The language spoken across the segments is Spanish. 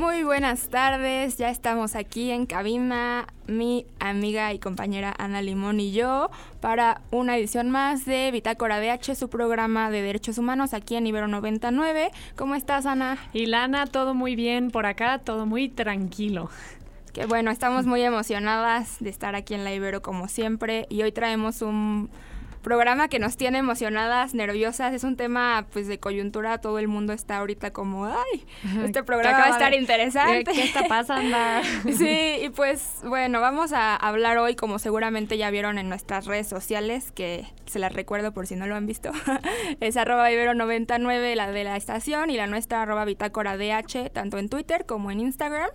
Muy buenas tardes, ya estamos aquí en cabina, mi amiga y compañera Ana Limón y yo, para una edición más de Bitácora DH, su programa de derechos humanos aquí en Ibero 99. ¿Cómo estás, Ana? Y Lana, todo muy bien por acá, todo muy tranquilo. Que bueno, estamos muy emocionadas de estar aquí en la Ibero como siempre y hoy traemos un programa que nos tiene emocionadas, nerviosas. Es un tema pues de coyuntura, todo el mundo está ahorita como, ay, este programa va a estar interesante. ¿Qué, está pasando? sí, y pues bueno, vamos a hablar hoy, como seguramente ya vieron en nuestras redes sociales, que se las recuerdo por si no lo han visto, es arroba ibero99 la de la estación y la nuestra arroba bitácora DH, tanto en Twitter como en Instagram.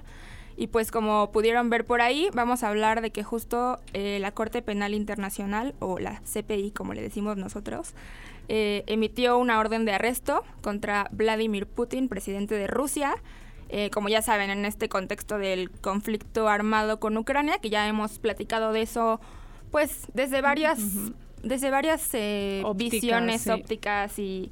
Y pues como pudieron ver por ahí, vamos a hablar de que justo eh, la Corte Penal Internacional, o la CPI como le decimos nosotros, eh, emitió una orden de arresto contra Vladimir Putin, presidente de Rusia. Eh, como ya saben, en este contexto del conflicto armado con Ucrania, que ya hemos platicado de eso, pues desde varias, desde varias visiones ópticas y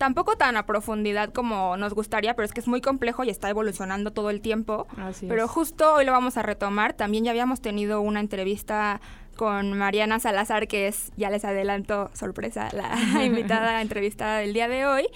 tampoco tan a profundidad como nos gustaría, pero es que es muy complejo y está evolucionando todo el tiempo. pero justo hoy lo vamos a retomar. También ya habíamos tenido una entrevista con Mariana Salazar, que es, ya les adelanto, sorpresa, la invitada entrevistada del día de hoy.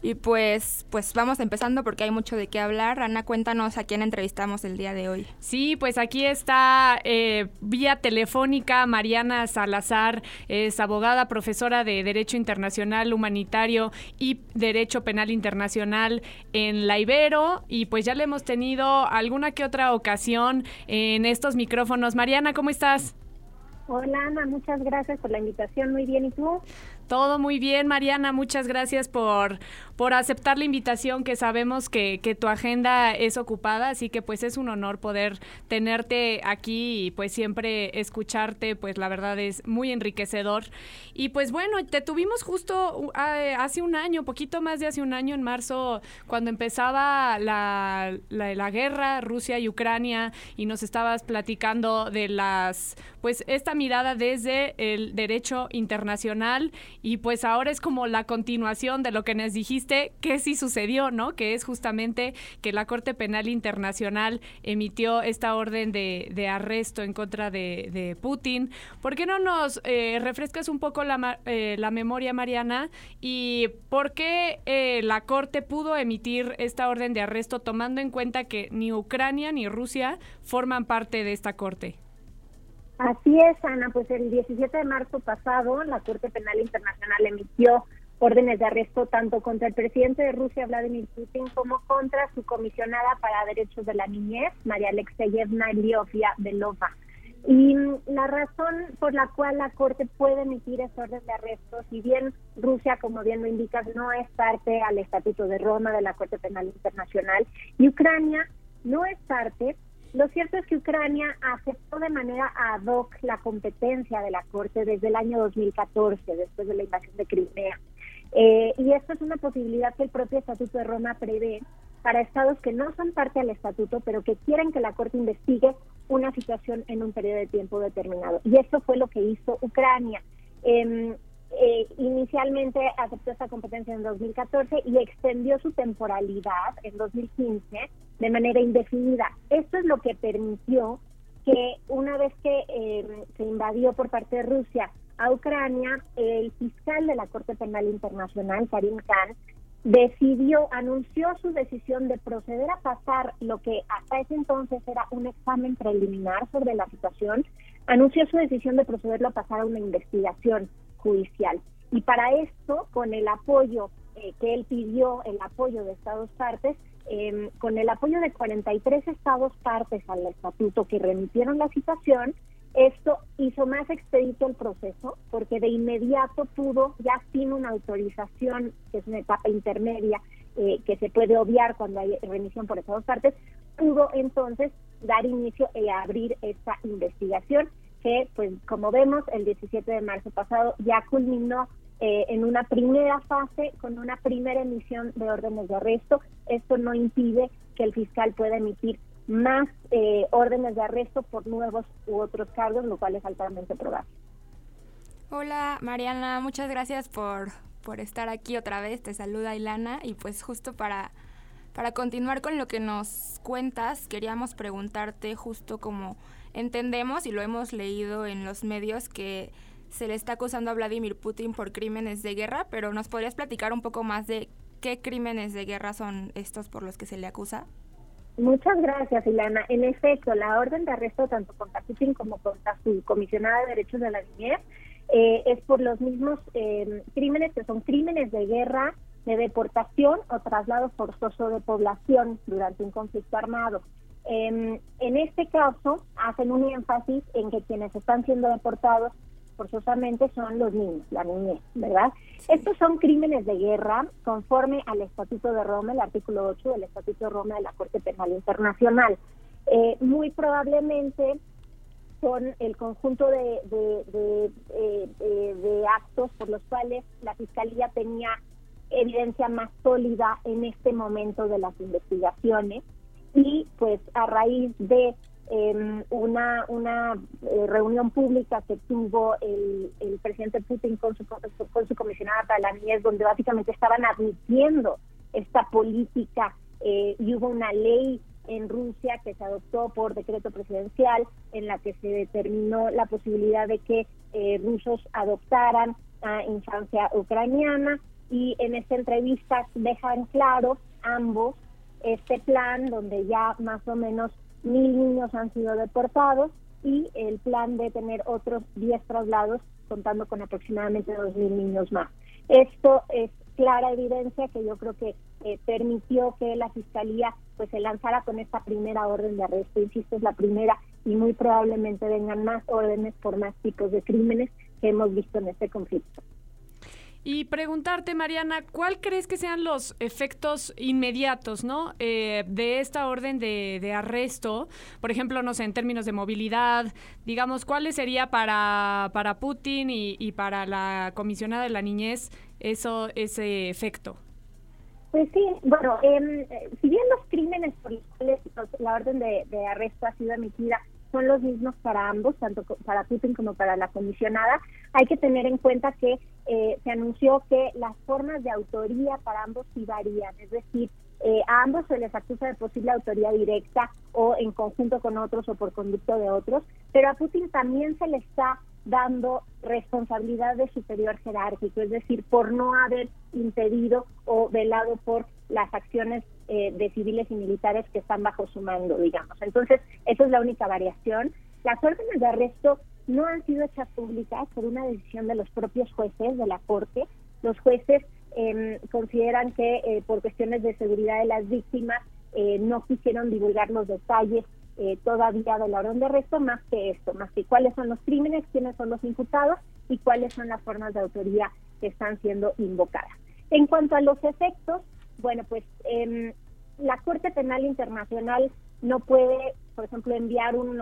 Y pues, pues vamos empezando porque hay mucho de qué hablar. Ana, cuéntanos a quién entrevistamos el día de hoy. Sí, pues aquí está eh, vía telefónica Mariana Salazar, es abogada, profesora de Derecho Internacional Humanitario y Derecho Penal Internacional en la Ibero. Y pues ya le hemos tenido alguna que otra ocasión en estos micrófonos. Mariana, ¿cómo estás? Hola Ana, muchas gracias por la invitación. Muy bien, ¿y tú? Todo muy bien, Mariana. Muchas gracias por, por aceptar la invitación, que sabemos que, que, tu agenda es ocupada, así que pues es un honor poder tenerte aquí y pues siempre escucharte, pues la verdad es muy enriquecedor. Y pues bueno, te tuvimos justo hace un año, poquito más de hace un año, en marzo, cuando empezaba la, la, la guerra Rusia y Ucrania, y nos estabas platicando de las, pues esta mirada desde el derecho internacional y pues ahora es como la continuación de lo que nos dijiste que sí sucedió, ¿no? Que es justamente que la Corte Penal Internacional emitió esta orden de, arresto en contra de, de, Putin. ¿Por qué no nos eh, refrescas un poco la, eh, la, memoria, Mariana? ¿Y por qué eh, la Corte pudo emitir esta orden de arresto tomando en cuenta que ni Ucrania ni Rusia forman parte de esta Corte? Así es, Ana. Pues el 17 de marzo pasado, la Corte Penal Internacional emitió órdenes de arresto tanto contra el presidente de Rusia, Vladimir Putin, como contra su comisionada para derechos de la niñez, María Alexeyevna Belova. Y la razón por la cual la Corte puede emitir esa orden de arresto, si bien Rusia, como bien lo indicas, no es parte al Estatuto de Roma de la Corte Penal Internacional, y Ucrania no es parte, lo cierto es que Ucrania aceptó de manera ad hoc la competencia de la Corte desde el año 2014, después de la invasión de Crimea. Eh, y esto es una posibilidad que el propio Estatuto de Roma prevé para estados que no son parte del Estatuto, pero que quieren que la Corte investigue una situación en un periodo de tiempo determinado. Y esto fue lo que hizo Ucrania. Eh, eh, inicialmente aceptó esta competencia en 2014 y extendió su temporalidad en 2015 de manera indefinida. Esto es lo que permitió que una vez que eh, se invadió por parte de Rusia a Ucrania, el fiscal de la Corte Penal Internacional, Karim Khan, decidió, anunció su decisión de proceder a pasar lo que hasta ese entonces era un examen preliminar sobre la situación, anunció su decisión de procederlo a pasar a una investigación judicial. Y para esto, con el apoyo eh, que él pidió, el apoyo de Estados partes, em, con el apoyo de 43 Estados partes al estatuto que remitieron la situación, esto hizo más expedito el proceso porque de inmediato pudo, ya sin una autorización, que es una etapa intermedia, eh, que se puede obviar cuando hay remisión por Estados partes, pudo entonces dar inicio y abrir esta investigación que, pues como vemos, el 17 de marzo pasado ya culminó eh, en una primera fase con una primera emisión de órdenes de arresto. Esto no impide que el fiscal pueda emitir más eh, órdenes de arresto por nuevos u otros cargos, lo cual es altamente probable. Hola Mariana, muchas gracias por, por estar aquí otra vez. Te saluda Ilana y pues justo para para continuar con lo que nos cuentas, queríamos preguntarte justo como entendemos y lo hemos leído en los medios que se le está acusando a Vladimir Putin por crímenes de guerra, pero ¿nos podrías platicar un poco más de qué crímenes de guerra son estos por los que se le acusa? Muchas gracias, Ilana. En efecto, la orden de arresto tanto contra Putin como contra su comisionada de derechos de la niñez eh, es por los mismos eh, crímenes que son crímenes de guerra de deportación o traslado forzoso de población durante un conflicto armado. Em, en este caso, hacen un énfasis en que quienes están siendo deportados forzosamente son los niños, la niñez, ¿verdad? Estos son crímenes de guerra conforme al Estatuto de Roma, el artículo 8 del Estatuto de Roma de la Corte Penal Internacional. Eh, muy probablemente son el conjunto de, de, eh, de, actos por los cuales la Fiscalía tenía evidencia más sólida en este momento de las investigaciones y pues a raíz de em, una, una eh, reunión pública que tuvo el, el presidente Putin con su, con su comisionada para la niñez, donde básicamente estaban admitiendo esta política eh, y hubo una ley en Rusia que se adoptó por decreto presidencial en la que se determinó la posibilidad de que eh, rusos adoptaran a infancia ucraniana y en esta entrevista dejan claro ambos este plan donde ya más o menos mil niños han sido deportados y el plan de tener otros 10 traslados contando con aproximadamente dos mil niños más. Esto es clara evidencia que yo creo que eh, permitió que la fiscalía pues se lanzara con esta primera orden de arresto. Insisto, es la primera y muy probablemente vengan más órdenes por más tipos de crímenes que hemos visto en este conflicto. Y preguntarte, Mariana, ¿cuál crees que sean los efectos inmediatos, ¿no? Eh, de esta orden de, arresto, por ejemplo, no sé, en términos de movilidad, digamos, ¿cuáles sería para, para Putin y, para la comisionada de la niñez eso, ese efecto? Pues sí, bueno, em, si bien los crímenes por los cuales la orden de, de arresto ha sido emitida son los mismos para ambos, tanto para Putin como para la comisionada. Hay que tener en cuenta que eh, se anunció que las formas de autoría para ambos sí varían, es decir, eh, a ambos se les acusa de posible autoría directa o en conjunto con otros o por conducto de otros, pero a Putin también se le está dando responsabilidad de superior jerárquico, es decir, por no haber impedido o velado por las acciones eh, de civiles y militares que están bajo su mando, digamos. Entonces, esa es la única variación. Las órdenes de arresto no han sido hechas públicas por una decisión de los propios jueces de la Corte. Los jueces em, consideran que eh, por cuestiones de seguridad de las víctimas eh, no quisieron divulgar los detalles todavía de la orden de arresto más que esto, más que cuáles son los crímenes, quiénes son los imputados y cuáles son las formas de autoría que están siendo invocadas. En cuanto a los efectos, bueno, pues eh, la Corte Penal Internacional no puede, por ejemplo, enviar un,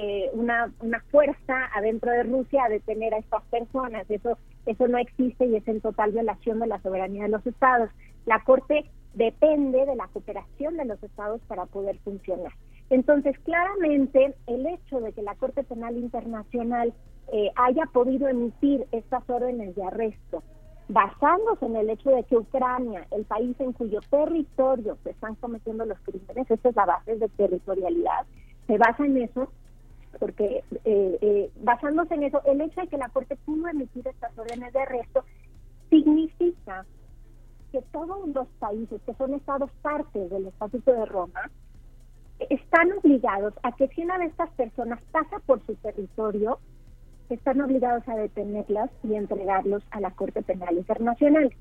eh, una, una fuerza adentro de Rusia a detener a estas personas. Eso, eso no existe y es en total violación de la soberanía de los estados. La Corte depende de la cooperación de los estados para poder funcionar. Entonces, claramente, el hecho de que la Corte Penal Internacional eh, haya podido emitir estas órdenes de arresto basándose en el hecho de que Ucrania, el país en cuyo territorio se están cometiendo los crímenes, esa es la base de territorialidad, se basa en eso, porque eh, eh, basándose en eso, el hecho de que la Corte pudo emitir estas órdenes de arresto significa que todos los países que son estados partes del Estatuto de Roma están obligados a que si una de estas personas pasa por su territorio, están obligados a detenerlas y entregarlos a la Corte Penal Internacional.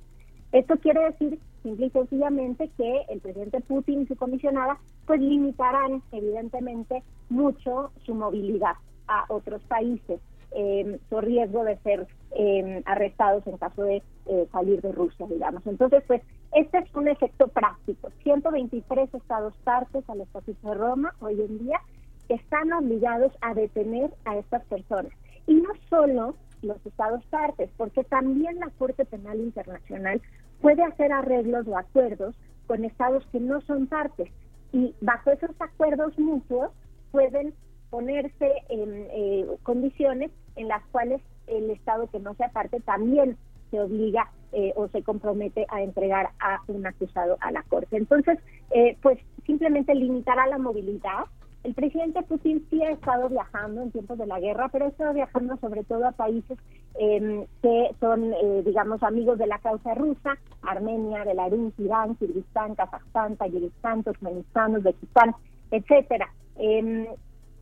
Esto quiere decir simple y sencillamente que el presidente Putin y su comisionada pues limitarán evidentemente mucho su movilidad a otros países, eh, su riesgo de ser eh, arrestados en caso de eh, salir de Rusia, digamos. Entonces, pues este es un efecto práctico. 123 estados partes al Estatuto de Roma hoy en día están obligados a detener a estas personas. Y no solo los estados partes, porque también la Corte Penal Internacional puede hacer arreglos o acuerdos con estados que no son partes. Y bajo esos acuerdos mutuos pueden ponerse en eh, condiciones en las cuales el estado que no sea parte también se obliga eh, o se compromete a entregar a un acusado a la Corte. Entonces, eh, pues simplemente limitará la movilidad. El presidente Putin sí ha estado viajando en tiempos de la guerra, pero ha estado viajando sobre todo a países em, que son, eh, digamos, amigos de la causa rusa, Armenia, Belarus, Irán, Kirguistán, Kazajstán, Tayikistán, Turkmenistán, Uzbekistán, etcétera. Em,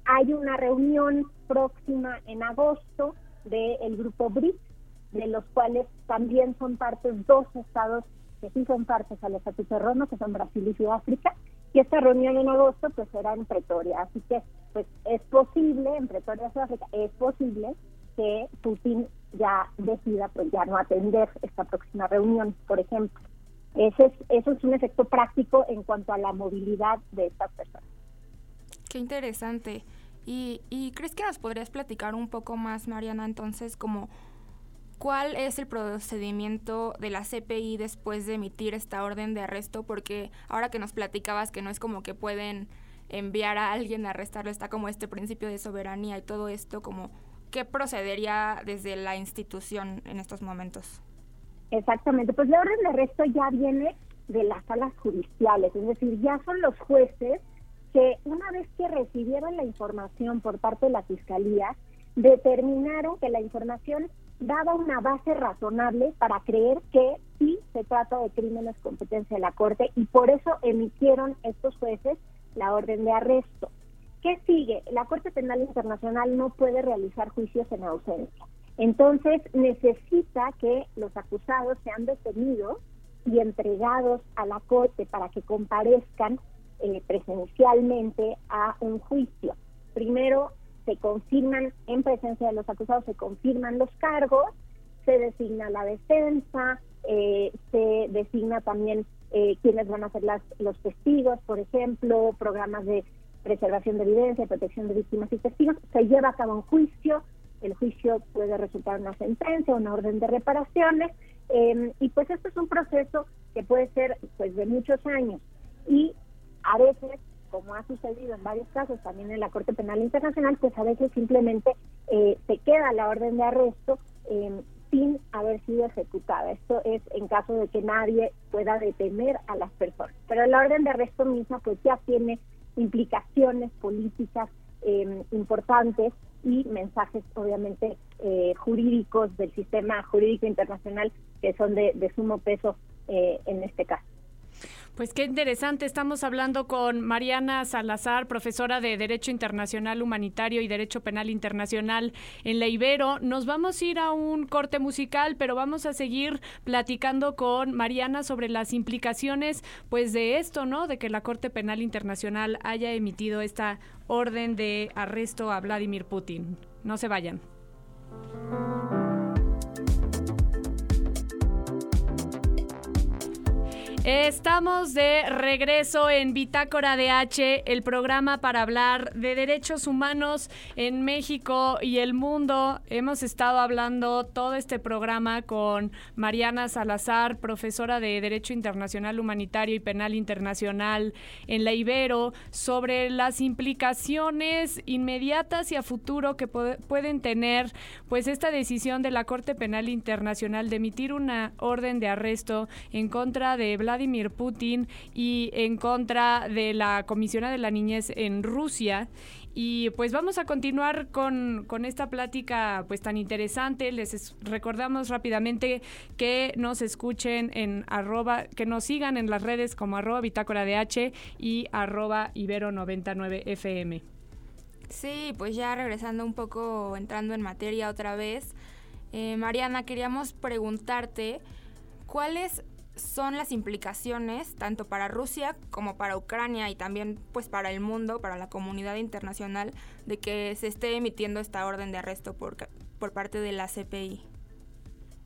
hay una reunión próxima en agosto del grupo BRICS, de los cuales también son partes dos estados que sí son partes al Estatuto de Roma, que son Brasil y Sudáfrica, y esta reunión en agosto pues será en Pretoria, así que pues es posible, en Pretoria, Sudáfrica, es posible que Putin ya decida pues ya no atender esta próxima reunión, por ejemplo. Ese es, eso es un efecto práctico en cuanto a la movilidad de estas personas. Qué interesante. ¿Y, y crees que nos podrías platicar un poco más, Mariana, entonces, como ¿Cuál es el procedimiento de la CPI después de emitir esta orden de arresto? Porque ahora que nos platicabas que no es como que pueden enviar a alguien a arrestarlo, está como este principio de soberanía y todo esto, como ¿qué procedería desde la institución en estos momentos? Exactamente, pues la orden de arresto ya viene de las salas judiciales, es decir, ya son los jueces que una vez que recibieron la información por parte de la Fiscalía, determinaron que la información daba una base razonable para creer que sí se trata de crímenes competencia de la Corte y por eso emitieron estos jueces la orden de arresto. ¿Qué sigue? La Corte Penal Internacional no puede realizar juicios en ausencia. Entonces necesita que los acusados sean detenidos y entregados a la Corte para que comparezcan eh, presencialmente a un juicio. Primero se confirman en presencia de los acusados, se confirman los cargos, se designa la defensa, eh, se designa también eh, quiénes van a ser las, los testigos, por ejemplo, programas de preservación de evidencia, protección de víctimas y testigos, se lleva a cabo un juicio, el juicio puede resultar una sentencia, una orden de reparaciones, em, y pues esto es un proceso que puede ser pues de muchos años. Y a veces como ha sucedido en varios casos también en la Corte Penal Internacional, pues a veces simplemente eh, se queda la orden de arresto em, sin haber sido ejecutada. Esto es en caso de que nadie pueda detener a las personas. Pero la orden de arresto misma pues ya tiene implicaciones políticas em, importantes y mensajes obviamente eh, jurídicos del sistema jurídico internacional que son de, de sumo peso eh, en este caso. Pues qué interesante. Estamos hablando con Mariana Salazar, profesora de Derecho Internacional Humanitario y Derecho Penal Internacional en la Ibero. Nos vamos a ir a un corte musical, pero vamos a seguir platicando con Mariana sobre las implicaciones, pues de esto, ¿no? De que la Corte Penal Internacional haya emitido esta orden de arresto a Vladimir Putin. No se vayan. Estamos de regreso en Bitácora de H, el programa para hablar de derechos humanos en México y el mundo. Hemos estado hablando todo este programa con Mariana Salazar, profesora de Derecho Internacional Humanitario y Penal Internacional en la Ibero, sobre las implicaciones inmediatas y a futuro que pueden tener pues esta decisión de la Corte Penal Internacional de emitir una orden de arresto en contra de Vladimir Vladimir Putin y en contra de la Comisión de la Niñez en Rusia. Y pues vamos a continuar con, con, esta plática pues tan interesante. Les recordamos rápidamente que nos escuchen en arroba, que nos sigan en las redes como arroba bitácora de H y arroba ibero 99 FM. Sí, pues ya regresando un poco, entrando en materia otra vez. Eh, Mariana, queríamos preguntarte cuáles son las implicaciones tanto para Rusia como para Ucrania y también pues para el mundo, para la comunidad internacional, de que se esté emitiendo esta orden de arresto por, por parte de la CPI?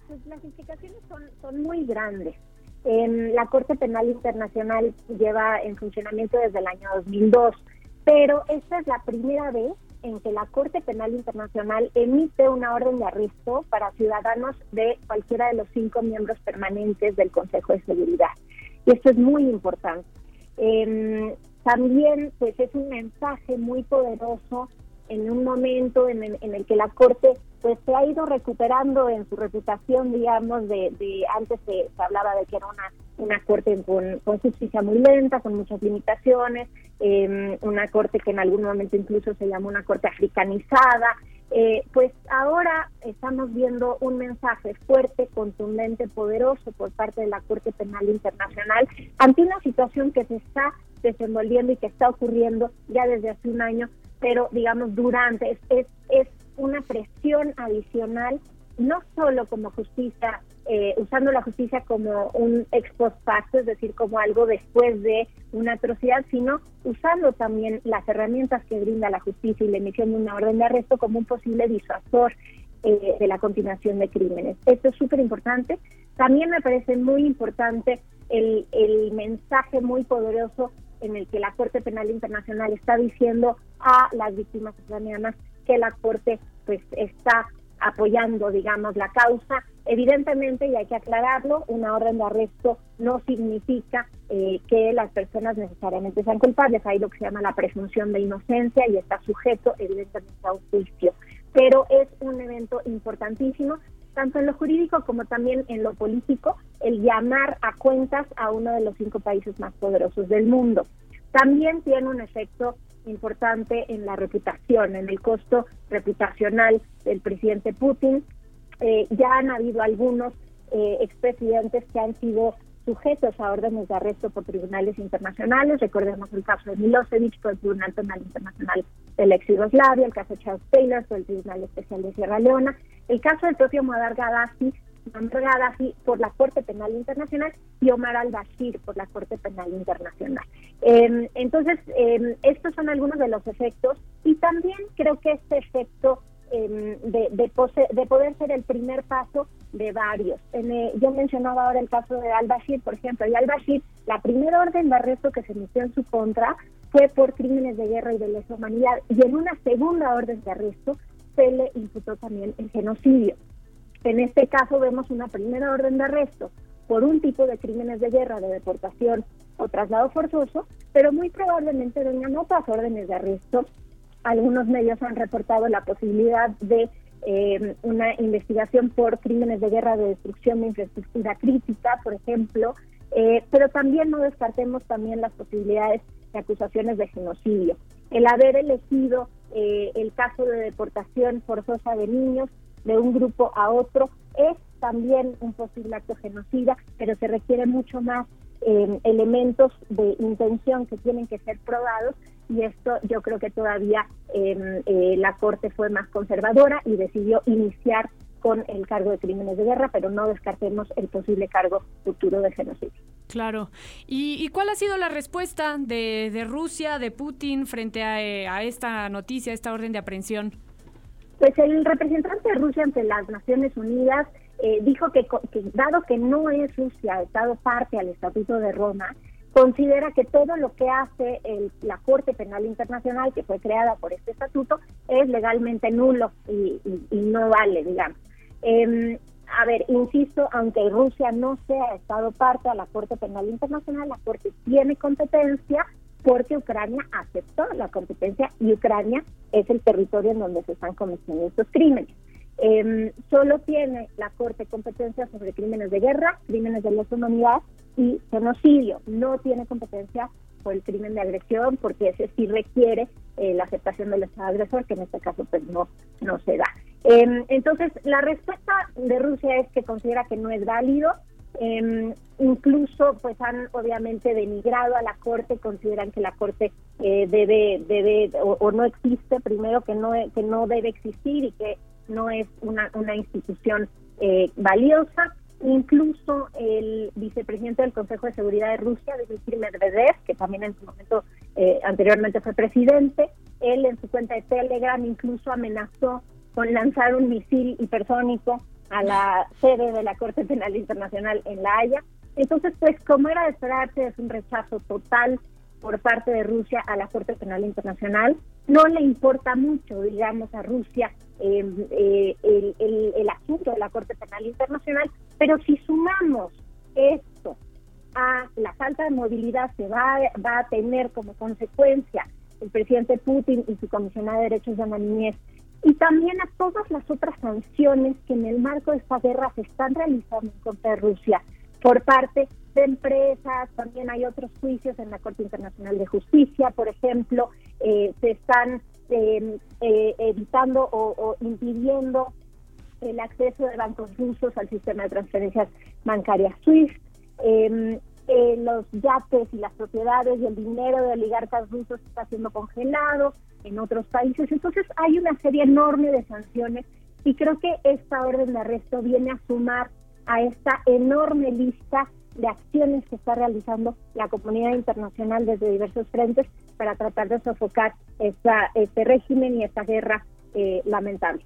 Pues las implicaciones son, son muy grandes. la Corte Penal Internacional lleva en funcionamiento desde el año 2002, pero esta es la primera vez en que la Corte Penal Internacional emite una orden de arresto para ciudadanos de cualquiera de los cinco miembros permanentes del Consejo de Seguridad. Y esto es muy importante. Em, también, pues, es un mensaje muy poderoso en un momento en el, que la Corte pues se ha ido recuperando en su reputación, digamos, de, antes se, hablaba de que era una, una Corte con, con justicia muy lenta, con muchas limitaciones, eh, una Corte que en algún momento incluso se llamó una Corte africanizada, eh, pues ahora estamos viendo un mensaje fuerte, contundente, poderoso por parte de la Corte Penal Internacional ante una situación que se está desenvolviendo y que está ocurriendo ya desde hace un año, pero digamos durante, es, es, una presión adicional, no solo como justicia, eh, usando la justicia como un ex post facto, es decir, como algo después de una atrocidad, sino usando también las herramientas que brinda la justicia y la emisión de una orden de arresto como un posible disuasor eh, de la continuación de crímenes. Esto es súper importante. También me parece muy importante el, mensaje muy poderoso en el que la Corte Penal Internacional está diciendo a las víctimas ucranianas que la Corte pues está apoyando, digamos, la causa. Evidentemente, y hay que aclararlo, una orden de arresto no significa eh, que las personas necesariamente sean culpables. Hay lo que se llama la presunción de inocencia y está sujeto, evidentemente, a un juicio. Pero es un evento importantísimo, tanto en lo jurídico como también en lo político, el llamar a cuentas a uno de los cinco países más poderosos del mundo. También tiene un efecto importante en la reputación, en el costo reputacional del presidente Putin. Eh, ya han habido algunos eh, expresidentes que han sido sujetos a órdenes de arresto por tribunales internacionales. Recordemos el caso de Milosevic por el Tribunal Penal Internacional de la ex Yugoslavia, el caso de Charles Taylor por el Tribunal Especial de Sierra Leona, el caso del propio Muammar Gaddafi Gaddafi por la Corte Penal Internacional y Omar al-Bashir por la Corte Penal Internacional. Em, entonces, em, estos son algunos de los efectos y también creo que este efecto em, de, de, poder ser el primer paso de varios. Eh, yo mencionaba ahora el caso de al-Bashir, por ejemplo, y al-Bashir, la primera orden de arresto que se emitió en su contra fue por crímenes de guerra y de lesa humanidad, y en una segunda orden de arresto se le imputó también el genocidio. En este caso vemos una primera orden de arresto por un tipo de crímenes de guerra, de deportación o traslado forzoso, pero muy probablemente vengan otras órdenes de arresto. Algunos medios han reportado la posibilidad de eh, una investigación por crímenes de guerra de destrucción de infraestructura crítica, por ejemplo, eh, pero también no descartemos también las posibilidades de acusaciones de genocidio. El haber elegido eh, el caso de deportación forzosa de niños de un grupo a otro es también un posible acto genocida, pero se requiere mucho más eh, elementos de intención que tienen que ser probados y esto yo creo que todavía em, eh, la Corte fue más conservadora y decidió iniciar con el cargo de crímenes de guerra, pero no descartemos el posible cargo futuro de genocidio. Claro. ¿Y, cuál ha sido la respuesta de, de Rusia, de Putin, frente a, eh, a esta noticia, a esta orden de aprehensión? Pues el representante de Rusia ante las Naciones Unidas eh, dijo que, dado que no es Rusia Estado parte al Estatuto de Roma, considera que todo lo que hace la Corte Penal Internacional, que fue creada por este estatuto, es legalmente nulo y, no vale, digamos. Em, a ver, insisto, aunque Rusia no sea Estado parte a la Corte Penal Internacional, la Corte tiene competencia porque Ucrania aceptó la competencia y Ucrania es el territorio en donde se están cometiendo estos crímenes. Em, solo tiene la Corte competencia sobre crímenes de guerra, crímenes de lesa humanidad y genocidio. No tiene competencia por el crimen de agresión porque ese sí requiere eh, la aceptación del Estado agresor, que en este caso pues no, no se da. Em, entonces, la respuesta de Rusia es que considera que no es válido, eh, incluso pues han obviamente denigrado a la corte consideran que la corte eh, debe debe o, no existe primero que no que no debe existir y que no es una una institución eh, valiosa incluso el vicepresidente del Consejo de Seguridad de Rusia Dmitry Medvedev que también en su momento eh, anteriormente fue presidente él en su cuenta de Telegram incluso amenazó con lanzar un misil hipersónico a la sede de la Corte Penal Internacional en La Haya. Entonces, pues como era de esperarse, es un rechazo total por parte de Rusia a la Corte Penal Internacional. No le importa mucho, digamos, a Rusia eh, el, el, asunto de la Corte Penal Internacional, pero si sumamos esto a la falta de movilidad que va, a tener como consecuencia el presidente Putin y su comisionada de derechos de la niñez, y también a todas las otras sanciones que en el marco de esta guerra se están realizando contra Rusia por parte de empresas, también hay otros juicios en la Corte Internacional de Justicia, por ejemplo, eh, se están em, eh, evitando o, impidiendo el acceso de bancos rusos al sistema de transferencias bancarias SWIFT. Eh, los yates y las propiedades y el dinero de oligarcas rusos está siendo congelado en otros países. Entonces hay una serie enorme de sanciones y creo que esta orden de arresto viene a sumar a esta enorme lista de acciones que está realizando la comunidad internacional desde diversos frentes para tratar de sofocar esta, este régimen y esta guerra eh, lamentable.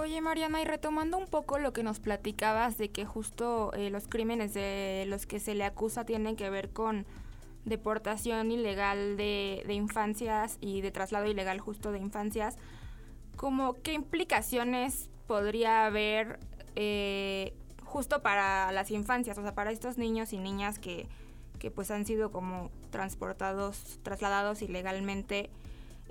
Oye Mariana, y retomando un poco lo que nos platicabas de que justo eh, los crímenes de los que se le acusa tienen que ver con deportación ilegal de, infancias y de traslado ilegal justo de infancias, como qué implicaciones podría haber eh, justo para las infancias, o sea, para estos niños y niñas que, que pues han sido como transportados, trasladados ilegalmente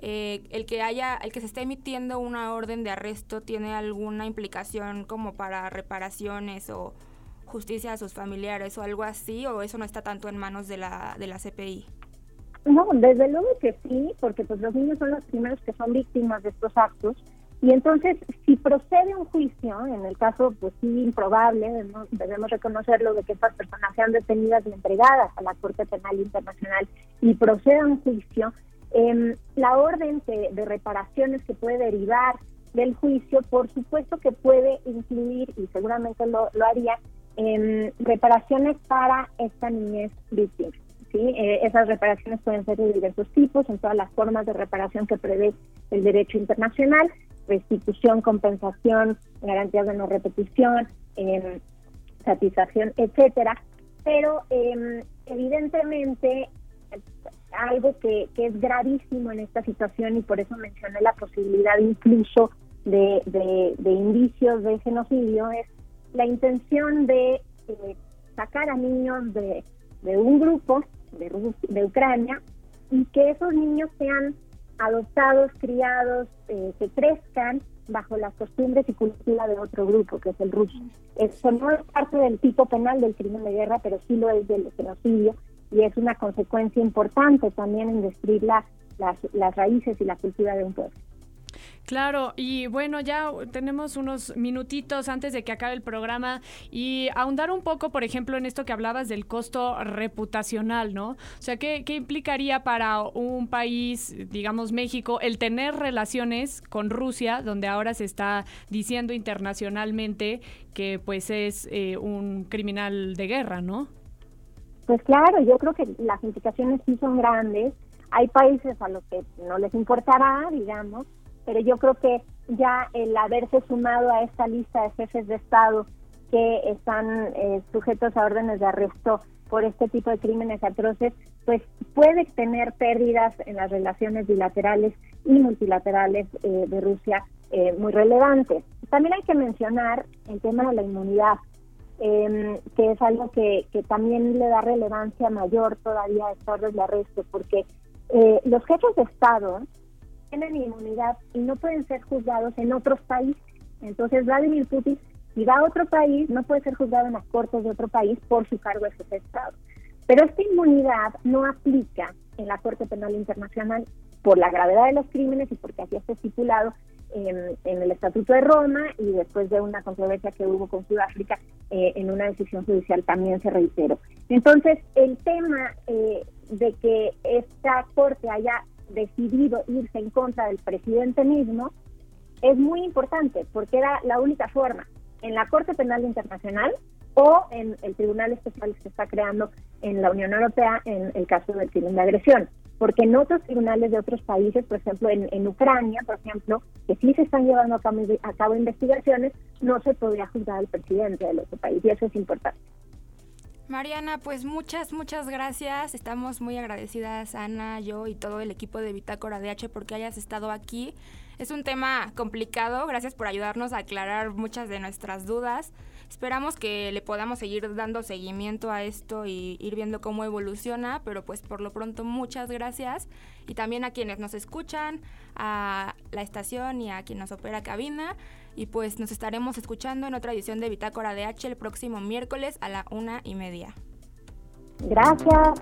eh, el que haya, el que se esté emitiendo una orden de arresto tiene alguna implicación como para reparaciones o justicia a sus familiares o algo así, o eso no está tanto en manos de la, de la CPI? No, desde luego que sí, porque pues los niños son los primeros que son víctimas de estos actos. Y entonces, si procede un juicio, en el caso, pues sí, improbable, debemos, reconocerlo, de que estas personas sean detenidas y entregadas a la Corte Penal Internacional y proceda un juicio, eh, la orden de, reparaciones que puede derivar del juicio, por supuesto que puede incluir, y seguramente lo, haría, eh, reparaciones para esta niñez víctima. ¿sí? Eh, esas reparaciones pueden ser de diversos tipos, en todas las formas de reparación que prevé el derecho internacional, restitución, compensación, garantías de no repetición, em, satisfacción, etcétera. Pero em, evidentemente algo que, es gravísimo en esta situación y por eso mencioné la posibilidad incluso de, indicios de genocidio es la intención de eh, sacar a niños de, un grupo de, de Ucrania y que esos niños sean adoptados, criados, eh, que crezcan bajo las costumbres y cultura de otro grupo, que es el ruso. Eso no es parte del tipo penal del crimen de guerra, pero sí lo es del genocidio y es una consecuencia importante también en destruir las, las raíces y la cultura de un pueblo. Claro, y bueno, ya tenemos unos minutitos antes de que acabe el programa y ahondar un poco, por ejemplo, en esto que hablabas del costo reputacional, ¿no? O sea, ¿qué, qué implicaría para un país, digamos México, el tener relaciones con Rusia, donde ahora se está diciendo internacionalmente que pues es eh, un criminal de guerra, ¿no? Pues claro, yo creo que las implicaciones sí son grandes. Hay países a los que no les importará, digamos, pero yo creo que ya el haberse sumado a esta lista de jefes de Estado que están eh, sujetos a órdenes de arresto por este tipo de crímenes atroces, pues puede tener pérdidas en las relaciones bilaterales y multilaterales eh, de Rusia eh, muy relevantes. También hay que mencionar el tema de la inmunidad. Em, que es algo que, también le da relevancia mayor todavía a orden de arresto, porque eh, los jefes de Estado tienen inmunidad y no pueden ser juzgados en otros países. Entonces, Vladimir Putin, si va a otro país, no puede ser juzgado en las cortes de otro país por su cargo de jefe de Estado. Pero esta inmunidad no aplica en la Corte Penal Internacional por la gravedad de los crímenes y porque así está estipulado en, el Estatuto de Roma y después de una controversia que hubo con Sudáfrica eh, en una decisión judicial también se reiteró. Entonces, el tema eh, de que esta Corte haya decidido irse en contra del presidente mismo es muy importante porque era la única forma en la Corte Penal Internacional o en el Tribunal Especial que se está creando en la Unión Europea en el caso del crimen de agresión porque en otros tribunales de otros países, por ejemplo en, Ucrania, por ejemplo, que sí se están llevando a cabo, investigaciones, no se podría juzgar al presidente del otro país y eso es importante. Mariana, pues muchas, muchas gracias. Estamos muy agradecidas, Ana, yo y todo el equipo de Bitácora DH porque hayas estado aquí. Es un tema complicado, gracias por ayudarnos a aclarar muchas de nuestras dudas. Esperamos que le podamos seguir dando seguimiento a esto y ir viendo cómo evoluciona, pero pues por lo pronto muchas gracias y también a quienes nos escuchan, a la estación y a quien nos opera cabina y pues nos estaremos escuchando en otra edición de Bitácora de H el próximo miércoles a la una y media. Gracias.